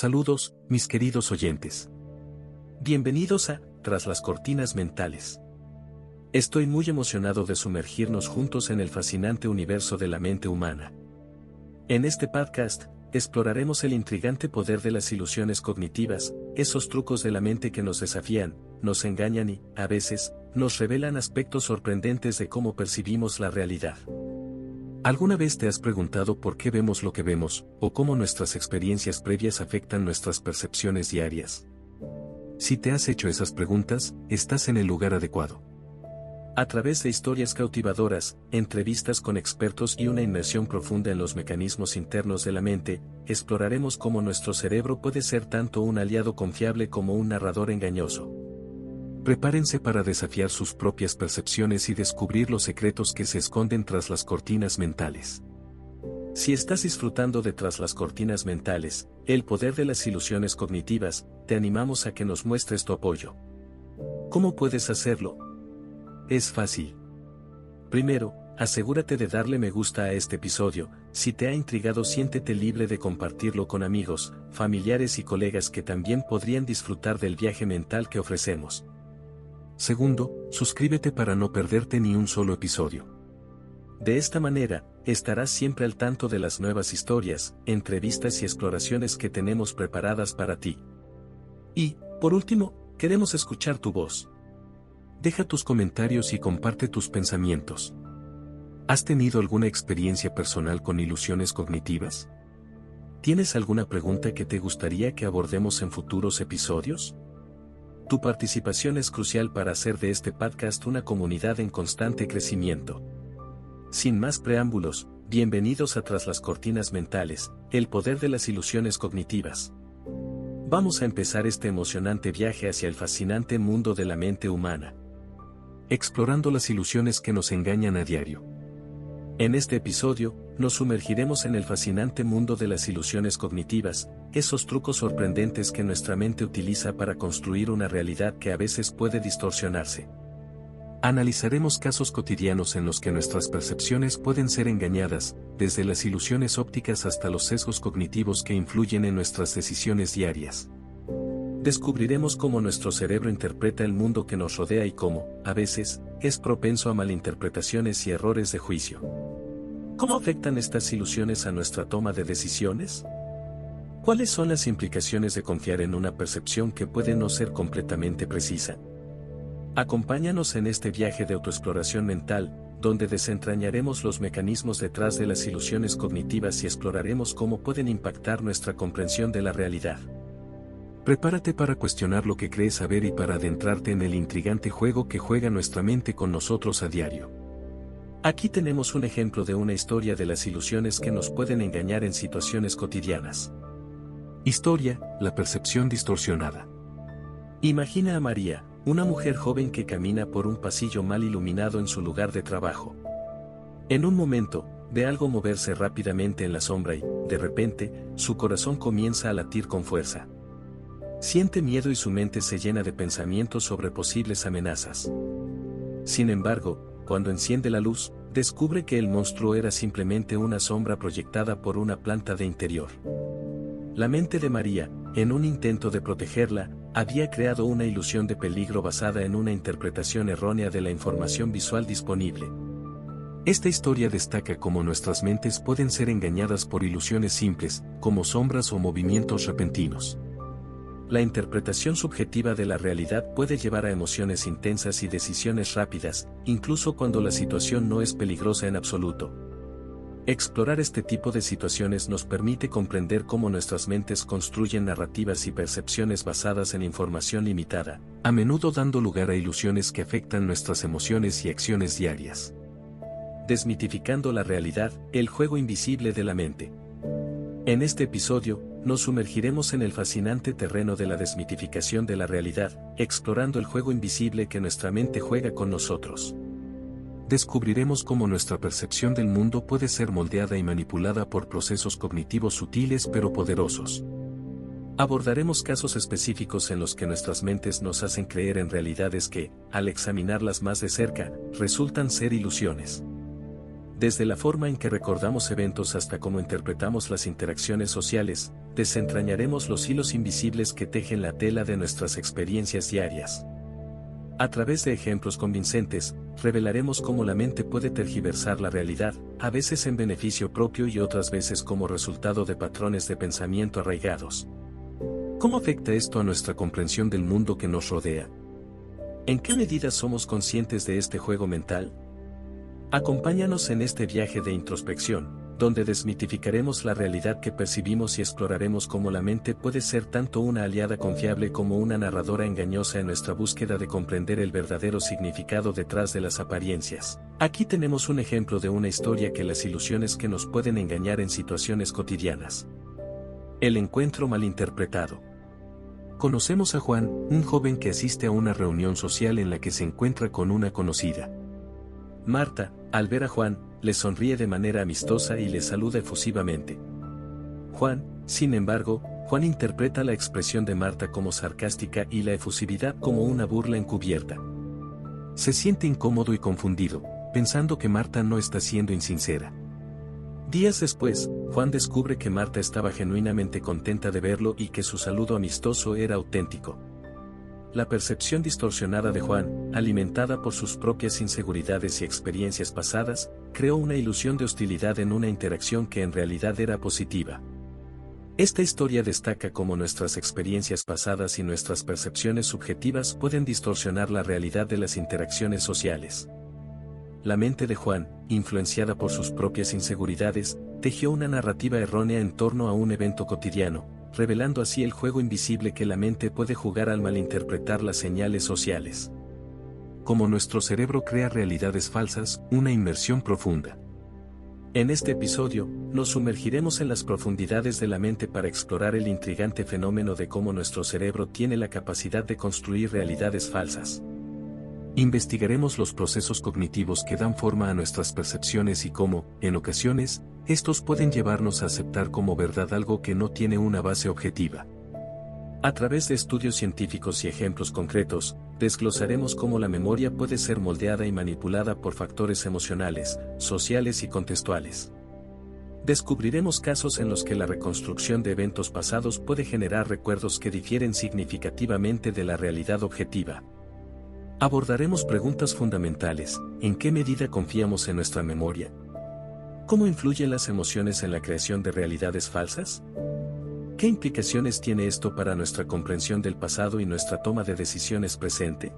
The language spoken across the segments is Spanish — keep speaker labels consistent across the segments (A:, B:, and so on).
A: Saludos, mis queridos oyentes. Bienvenidos a Tras las Cortinas Mentales. Estoy muy emocionado de sumergirnos juntos en el fascinante universo de la mente humana. En este podcast, exploraremos el intrigante poder de las ilusiones cognitivas, esos trucos de la mente que nos desafían, nos engañan y, a veces, nos revelan aspectos sorprendentes de cómo percibimos la realidad. ¿Alguna vez te has preguntado por qué vemos lo que vemos, o cómo nuestras experiencias previas afectan nuestras percepciones diarias? Si te has hecho esas preguntas, estás en el lugar adecuado. A través de historias cautivadoras, entrevistas con expertos y una inmersión profunda en los mecanismos internos de la mente, exploraremos cómo nuestro cerebro puede ser tanto un aliado confiable como un narrador engañoso. Prepárense para desafiar sus propias percepciones y descubrir los secretos que se esconden tras las cortinas mentales. Si estás disfrutando de tras las cortinas mentales, el poder de las ilusiones cognitivas, te animamos a que nos muestres tu apoyo. ¿Cómo puedes hacerlo? Es fácil. Primero, asegúrate de darle me gusta a este episodio, si te ha intrigado siéntete libre de compartirlo con amigos, familiares y colegas que también podrían disfrutar del viaje mental que ofrecemos. Segundo, suscríbete para no perderte ni un solo episodio. De esta manera, estarás siempre al tanto de las nuevas historias, entrevistas y exploraciones que tenemos preparadas para ti. Y, por último, queremos escuchar tu voz. Deja tus comentarios y comparte tus pensamientos. ¿Has tenido alguna experiencia personal con ilusiones cognitivas? ¿Tienes alguna pregunta que te gustaría que abordemos en futuros episodios? Tu participación es crucial para hacer de este podcast una comunidad en constante crecimiento. Sin más preámbulos, bienvenidos a Tras las Cortinas Mentales, el poder de las ilusiones cognitivas. Vamos a empezar este emocionante viaje hacia el fascinante mundo de la mente humana. Explorando las ilusiones que nos engañan a diario. En este episodio, nos sumergiremos en el fascinante mundo de las ilusiones cognitivas, esos trucos sorprendentes que nuestra mente utiliza para construir una realidad que a veces puede distorsionarse. Analizaremos casos cotidianos en los que nuestras percepciones pueden ser engañadas, desde las ilusiones ópticas hasta los sesgos cognitivos que influyen en nuestras decisiones diarias. Descubriremos cómo nuestro cerebro interpreta el mundo que nos rodea y cómo, a veces, es propenso a malinterpretaciones y errores de juicio. ¿Cómo afectan estas ilusiones a nuestra toma de decisiones? ¿Cuáles son las implicaciones de confiar en una percepción que puede no ser completamente precisa? Acompáñanos en este viaje de autoexploración mental, donde desentrañaremos los mecanismos detrás de las ilusiones cognitivas y exploraremos cómo pueden impactar nuestra comprensión de la realidad. Prepárate para cuestionar lo que crees saber y para adentrarte en el intrigante juego que juega nuestra mente con nosotros a diario. Aquí tenemos un ejemplo de una historia de las ilusiones que nos pueden engañar en situaciones cotidianas. Historia, la percepción distorsionada. Imagina a María, una mujer joven que camina por un pasillo mal iluminado en su lugar de trabajo. En un momento, ve algo moverse rápidamente en la sombra y, de repente, su corazón comienza a latir con fuerza. Siente miedo y su mente se llena de pensamientos sobre posibles amenazas. Sin embargo, cuando enciende la luz, descubre que el monstruo era simplemente una sombra proyectada por una planta de interior. La mente de María, en un intento de protegerla, había creado una ilusión de peligro basada en una interpretación errónea de la información visual disponible. Esta historia destaca cómo nuestras mentes pueden ser engañadas por ilusiones simples, como sombras o movimientos repentinos. La interpretación subjetiva de la realidad puede llevar a emociones intensas y decisiones rápidas, incluso cuando la situación no es peligrosa en absoluto. Explorar este tipo de situaciones nos permite comprender cómo nuestras mentes construyen narrativas y percepciones basadas en información limitada, a menudo dando lugar a ilusiones que afectan nuestras emociones y acciones diarias. Desmitificando la realidad, el juego invisible de la mente. En este episodio, nos sumergiremos en el fascinante terreno de la desmitificación de la realidad, explorando el juego invisible que nuestra mente juega con nosotros. Descubriremos cómo nuestra percepción del mundo puede ser moldeada y manipulada por procesos cognitivos sutiles pero poderosos. Abordaremos casos específicos en los que nuestras mentes nos hacen creer en realidades que, al examinarlas más de cerca, resultan ser ilusiones. Desde la forma en que recordamos eventos hasta cómo interpretamos las interacciones sociales, desentrañaremos los hilos invisibles que tejen la tela de nuestras experiencias diarias. A través de ejemplos convincentes, revelaremos cómo la mente puede tergiversar la realidad, a veces en beneficio propio y otras veces como resultado de patrones de pensamiento arraigados. ¿Cómo afecta esto a nuestra comprensión del mundo que nos rodea? ¿En qué medida somos conscientes de este juego mental? Acompáñanos en este viaje de introspección, donde desmitificaremos la realidad que percibimos y exploraremos cómo la mente puede ser tanto una aliada confiable como una narradora engañosa en nuestra búsqueda de comprender el verdadero significado detrás de las apariencias. Aquí tenemos un ejemplo de una historia que las ilusiones que nos pueden engañar en situaciones cotidianas. El encuentro malinterpretado. Conocemos a Juan, un joven que asiste a una reunión social en la que se encuentra con una conocida. Marta, al ver a Juan, le sonríe de manera amistosa y le saluda efusivamente. Juan, sin embargo, Juan interpreta la expresión de Marta como sarcástica y la efusividad como una burla encubierta. Se siente incómodo y confundido, pensando que Marta no está siendo insincera. Días después, Juan descubre que Marta estaba genuinamente contenta de verlo y que su saludo amistoso era auténtico. La percepción distorsionada de Juan, alimentada por sus propias inseguridades y experiencias pasadas, creó una ilusión de hostilidad en una interacción que en realidad era positiva. Esta historia destaca cómo nuestras experiencias pasadas y nuestras percepciones subjetivas pueden distorsionar la realidad de las interacciones sociales. La mente de Juan, influenciada por sus propias inseguridades, tejió una narrativa errónea en torno a un evento cotidiano, revelando así el juego invisible que la mente puede jugar al malinterpretar las señales sociales. Como nuestro cerebro crea realidades falsas, una inmersión profunda. En este episodio, nos sumergiremos en las profundidades de la mente para explorar el intrigante fenómeno de cómo nuestro cerebro tiene la capacidad de construir realidades falsas. Investigaremos los procesos cognitivos que dan forma a nuestras percepciones y cómo, en ocasiones, estos pueden llevarnos a aceptar como verdad algo que no tiene una base objetiva. A través de estudios científicos y ejemplos concretos, desglosaremos cómo la memoria puede ser moldeada y manipulada por factores emocionales, sociales y contextuales. Descubriremos casos en los que la reconstrucción de eventos pasados puede generar recuerdos que difieren significativamente de la realidad objetiva. Abordaremos preguntas fundamentales, ¿en qué medida confiamos en nuestra memoria? ¿Cómo influyen las emociones en la creación de realidades falsas? ¿Qué implicaciones tiene esto para nuestra comprensión del pasado y nuestra toma de decisiones presente?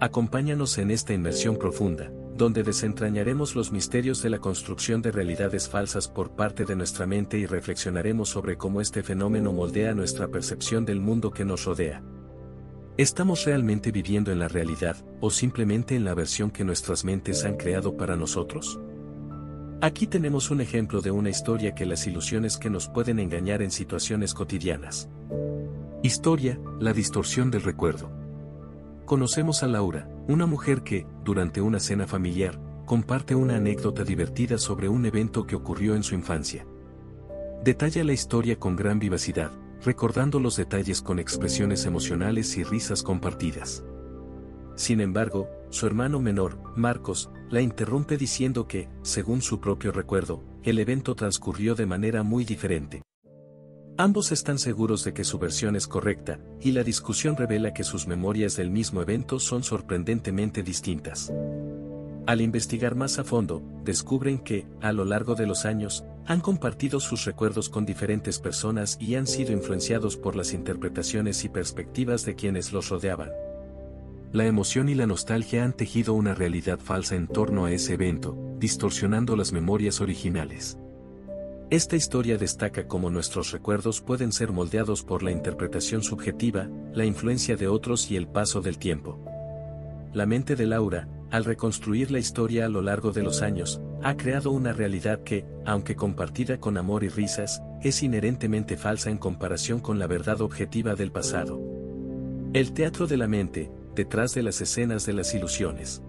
A: Acompáñanos en esta inmersión profunda, donde desentrañaremos los misterios de la construcción de realidades falsas por parte de nuestra mente y reflexionaremos sobre cómo este fenómeno moldea nuestra percepción del mundo que nos rodea. ¿Estamos realmente viviendo en la realidad o simplemente en la versión que nuestras mentes han creado para nosotros? Aquí tenemos un ejemplo de una historia que las ilusiones que nos pueden engañar en situaciones cotidianas. Historia, la distorsión del recuerdo. Conocemos a Laura, una mujer que, durante una cena familiar, comparte una anécdota divertida sobre un evento que ocurrió en su infancia. Detalla la historia con gran vivacidad, recordando los detalles con expresiones emocionales y risas compartidas. Sin embargo, su hermano menor, Marcos, la interrumpe diciendo que, según su propio recuerdo, el evento transcurrió de manera muy diferente. Ambos están seguros de que su versión es correcta, y la discusión revela que sus memorias del mismo evento son sorprendentemente distintas. Al investigar más a fondo, descubren que, a lo largo de los años, han compartido sus recuerdos con diferentes personas y han sido influenciados por las interpretaciones y perspectivas de quienes los rodeaban. La emoción y la nostalgia han tejido una realidad falsa en torno a ese evento, distorsionando las memorias originales. Esta historia destaca cómo nuestros recuerdos pueden ser moldeados por la interpretación subjetiva, la influencia de otros y el paso del tiempo. La mente de Laura, al reconstruir la historia a lo largo de los años, ha creado una realidad que, aunque compartida con amor y risas, es inherentemente falsa en comparación con la verdad objetiva del pasado. El teatro de la mente, detrás de las escenas de las ilusiones.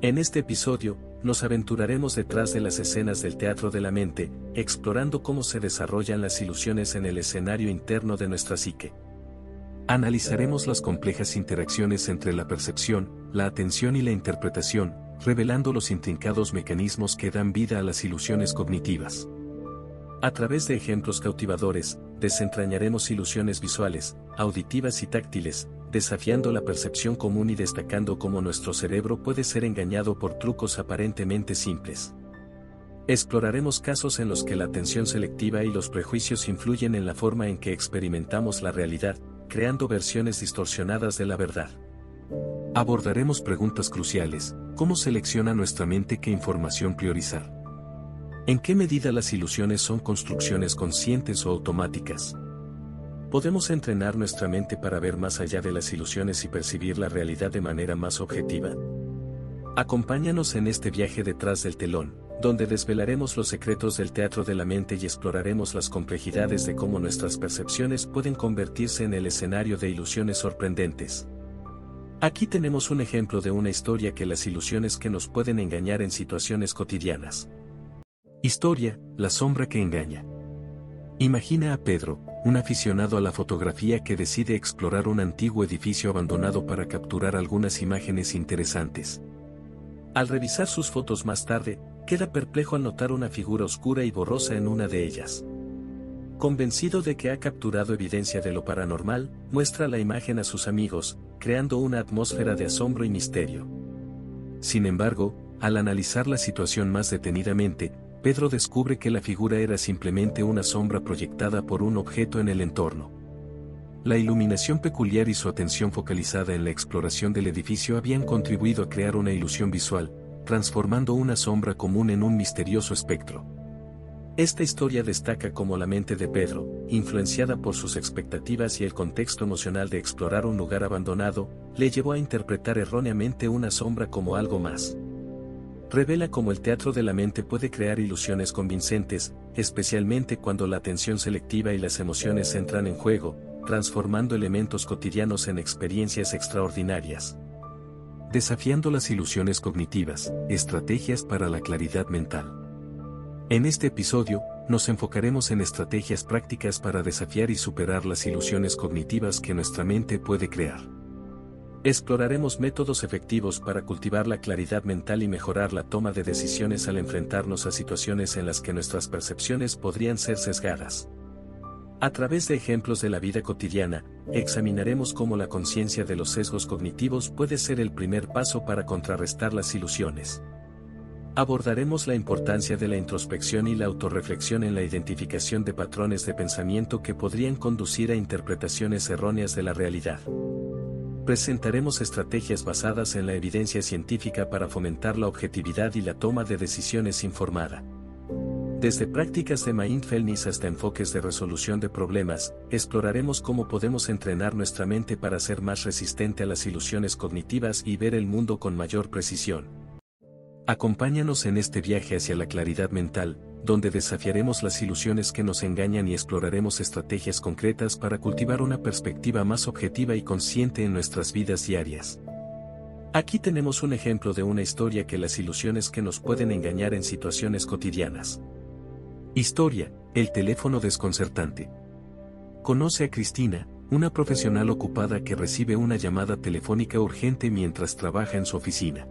A: En este episodio, nos aventuraremos detrás de las escenas del teatro de la mente, explorando cómo se desarrollan las ilusiones en el escenario interno de nuestra psique. Analizaremos las complejas interacciones entre la percepción, la atención y la interpretación, revelando los intrincados mecanismos que dan vida a las ilusiones cognitivas. A través de ejemplos cautivadores, desentrañaremos ilusiones visuales, auditivas y táctiles, desafiando la percepción común y destacando cómo nuestro cerebro puede ser engañado por trucos aparentemente simples. Exploraremos casos en los que la atención selectiva y los prejuicios influyen en la forma en que experimentamos la realidad, creando versiones distorsionadas de la verdad. Abordaremos preguntas cruciales, ¿cómo selecciona nuestra mente qué información priorizar? ¿En qué medida las ilusiones son construcciones conscientes o automáticas? ¿Podemos entrenar nuestra mente para ver más allá de las ilusiones y percibir la realidad de manera más objetiva? Acompáñanos en este viaje detrás del telón, donde desvelaremos los secretos del teatro de la mente y exploraremos las complejidades de cómo nuestras percepciones pueden convertirse en el escenario de ilusiones sorprendentes. Aquí tenemos un ejemplo de una historia que las ilusiones que nos pueden engañar en situaciones cotidianas. Historia, la sombra que engaña. Imagina a Pedro, un aficionado a la fotografía que decide explorar un antiguo edificio abandonado para capturar algunas imágenes interesantes. Al revisar sus fotos más tarde, queda perplejo al notar una figura oscura y borrosa en una de ellas. Convencido de que ha capturado evidencia de lo paranormal, muestra la imagen a sus amigos, creando una atmósfera de asombro y misterio. Sin embargo, al analizar la situación más detenidamente, Pedro descubre que la figura era simplemente una sombra proyectada por un objeto en el entorno. La iluminación peculiar y su atención focalizada en la exploración del edificio habían contribuido a crear una ilusión visual, transformando una sombra común en un misterioso espectro. Esta historia destaca cómo la mente de Pedro, influenciada por sus expectativas y el contexto emocional de explorar un lugar abandonado, le llevó a interpretar erróneamente una sombra como algo más revela cómo el teatro de la mente puede crear ilusiones convincentes, especialmente cuando la atención selectiva y las emociones entran en juego, transformando elementos cotidianos en experiencias extraordinarias. Desafiando las ilusiones cognitivas, estrategias para la claridad mental. En este episodio, nos enfocaremos en estrategias prácticas para desafiar y superar las ilusiones cognitivas que nuestra mente puede crear. Exploraremos métodos efectivos para cultivar la claridad mental y mejorar la toma de decisiones al enfrentarnos a situaciones en las que nuestras percepciones podrían ser sesgadas. A través de ejemplos de la vida cotidiana, examinaremos cómo la conciencia de los sesgos cognitivos puede ser el primer paso para contrarrestar las ilusiones. Abordaremos la importancia de la introspección y la autorreflexión en la identificación de patrones de pensamiento que podrían conducir a interpretaciones erróneas de la realidad presentaremos estrategias basadas en la evidencia científica para fomentar la objetividad y la toma de decisiones informada. Desde prácticas de mindfulness hasta enfoques de resolución de problemas, exploraremos cómo podemos entrenar nuestra mente para ser más resistente a las ilusiones cognitivas y ver el mundo con mayor precisión. Acompáñanos en este viaje hacia la claridad mental, donde desafiaremos las ilusiones que nos engañan y exploraremos estrategias concretas para cultivar una perspectiva más objetiva y consciente en nuestras vidas diarias. Aquí tenemos un ejemplo de una historia que las ilusiones que nos pueden engañar en situaciones cotidianas. Historia, el teléfono desconcertante. Conoce a Cristina, una profesional ocupada que recibe una llamada telefónica urgente mientras trabaja en su oficina.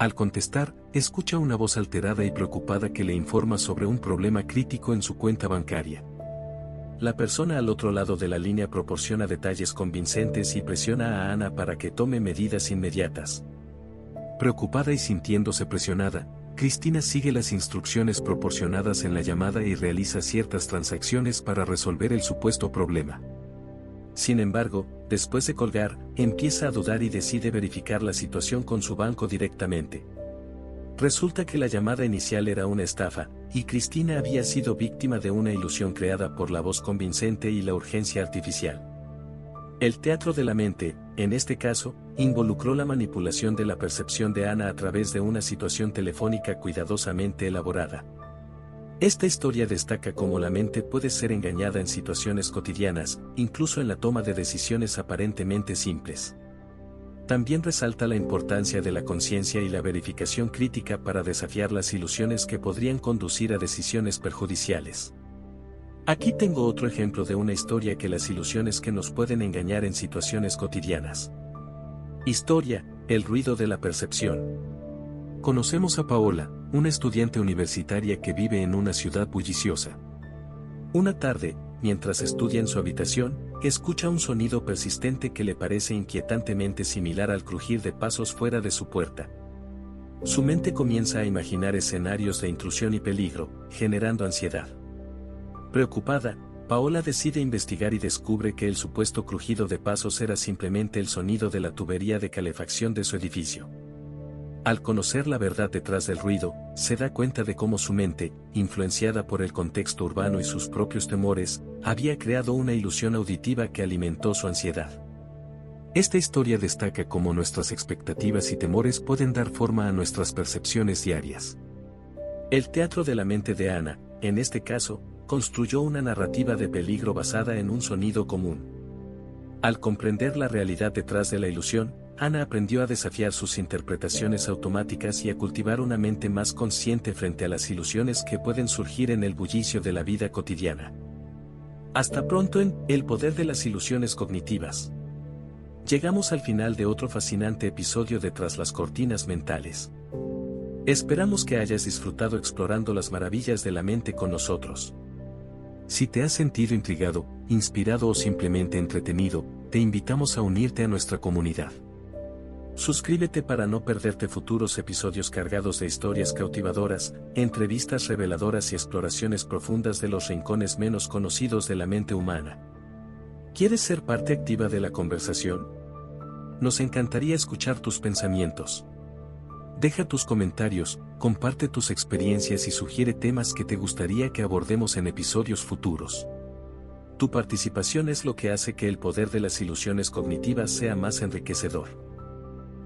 A: Al contestar, escucha una voz alterada y preocupada que le informa sobre un problema crítico en su cuenta bancaria. La persona al otro lado de la línea proporciona detalles convincentes y presiona a Ana para que tome medidas inmediatas. Preocupada y sintiéndose presionada, Cristina sigue las instrucciones proporcionadas en la llamada y realiza ciertas transacciones para resolver el supuesto problema. Sin embargo, después de colgar, empieza a dudar y decide verificar la situación con su banco directamente. Resulta que la llamada inicial era una estafa, y Cristina había sido víctima de una ilusión creada por la voz convincente y la urgencia artificial. El teatro de la mente, en este caso, involucró la manipulación de la percepción de Ana a través de una situación telefónica cuidadosamente elaborada. Esta historia destaca cómo la mente puede ser engañada en situaciones cotidianas, incluso en la toma de decisiones aparentemente simples. También resalta la importancia de la conciencia y la verificación crítica para desafiar las ilusiones que podrían conducir a decisiones perjudiciales. Aquí tengo otro ejemplo de una historia que las ilusiones que nos pueden engañar en situaciones cotidianas. Historia, el ruido de la percepción. Conocemos a Paola, una estudiante universitaria que vive en una ciudad bulliciosa. Una tarde, mientras estudia en su habitación, escucha un sonido persistente que le parece inquietantemente similar al crujir de pasos fuera de su puerta. Su mente comienza a imaginar escenarios de intrusión y peligro, generando ansiedad. Preocupada, Paola decide investigar y descubre que el supuesto crujido de pasos era simplemente el sonido de la tubería de calefacción de su edificio. Al conocer la verdad detrás del ruido, se da cuenta de cómo su mente, influenciada por el contexto urbano y sus propios temores, había creado una ilusión auditiva que alimentó su ansiedad. Esta historia destaca cómo nuestras expectativas y temores pueden dar forma a nuestras percepciones diarias. El teatro de la mente de Ana, en este caso, construyó una narrativa de peligro basada en un sonido común. Al comprender la realidad detrás de la ilusión, Ana aprendió a desafiar sus interpretaciones automáticas y a cultivar una mente más consciente frente a las ilusiones que pueden surgir en el bullicio de la vida cotidiana. Hasta pronto en El poder de las ilusiones cognitivas. Llegamos al final de otro fascinante episodio de Tras las cortinas mentales. Esperamos que hayas disfrutado explorando las maravillas de la mente con nosotros. Si te has sentido intrigado, inspirado o simplemente entretenido, te invitamos a unirte a nuestra comunidad. Suscríbete para no perderte futuros episodios cargados de historias cautivadoras, entrevistas reveladoras y exploraciones profundas de los rincones menos conocidos de la mente humana. ¿Quieres ser parte activa de la conversación? Nos encantaría escuchar tus pensamientos. Deja tus comentarios, comparte tus experiencias y sugiere temas que te gustaría que abordemos en episodios futuros. Tu participación es lo que hace que el poder de las ilusiones cognitivas sea más enriquecedor.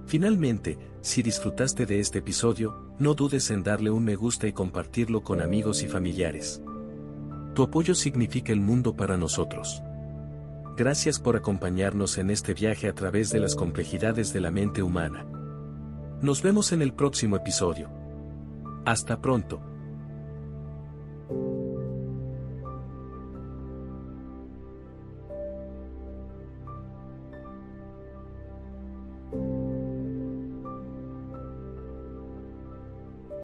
A: Finalmente, si disfrutaste de este episodio, no dudes en darle un me gusta y compartirlo con amigos y familiares. Tu apoyo significa el mundo para nosotros. Gracias por acompañarnos en este viaje a través de las complejidades de la mente humana. Nos vemos en el próximo episodio. Hasta pronto.